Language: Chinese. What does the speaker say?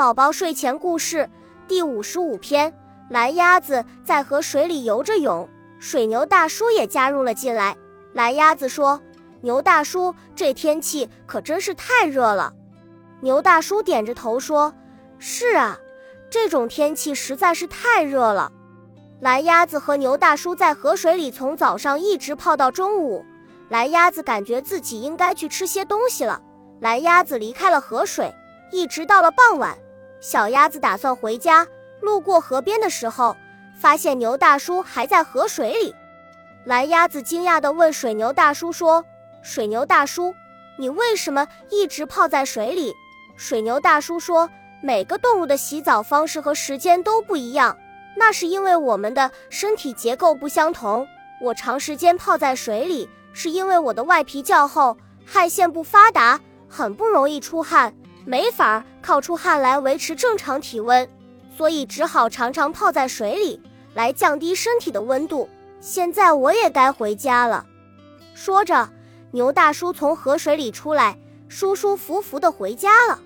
宝宝睡前故事第五十五篇：蓝鸭子在河水里游着泳，水牛大叔也加入了进来。蓝鸭子说：“牛大叔，这天气可真是太热了。”牛大叔点着头说：“是啊，这种天气实在是太热了。”蓝鸭子和牛大叔在河水里从早上一直泡到中午。蓝鸭子感觉自己应该去吃些东西了。蓝鸭子离开了河水，一直到了傍晚。小鸭子打算回家，路过河边的时候，发现牛大叔还在河水里。蓝鸭子惊讶地问水牛大叔说：“水牛大叔，你为什么一直泡在水里？”水牛大叔说：“每个动物的洗澡方式和时间都不一样，那是因为我们的身体结构不相同。我长时间泡在水里，是因为我的外皮较厚，汗腺不发达，很不容易出汗。”没法靠出汗来维持正常体温，所以只好常常泡在水里来降低身体的温度。现在我也该回家了。说着，牛大叔从河水里出来，舒舒服服地回家了。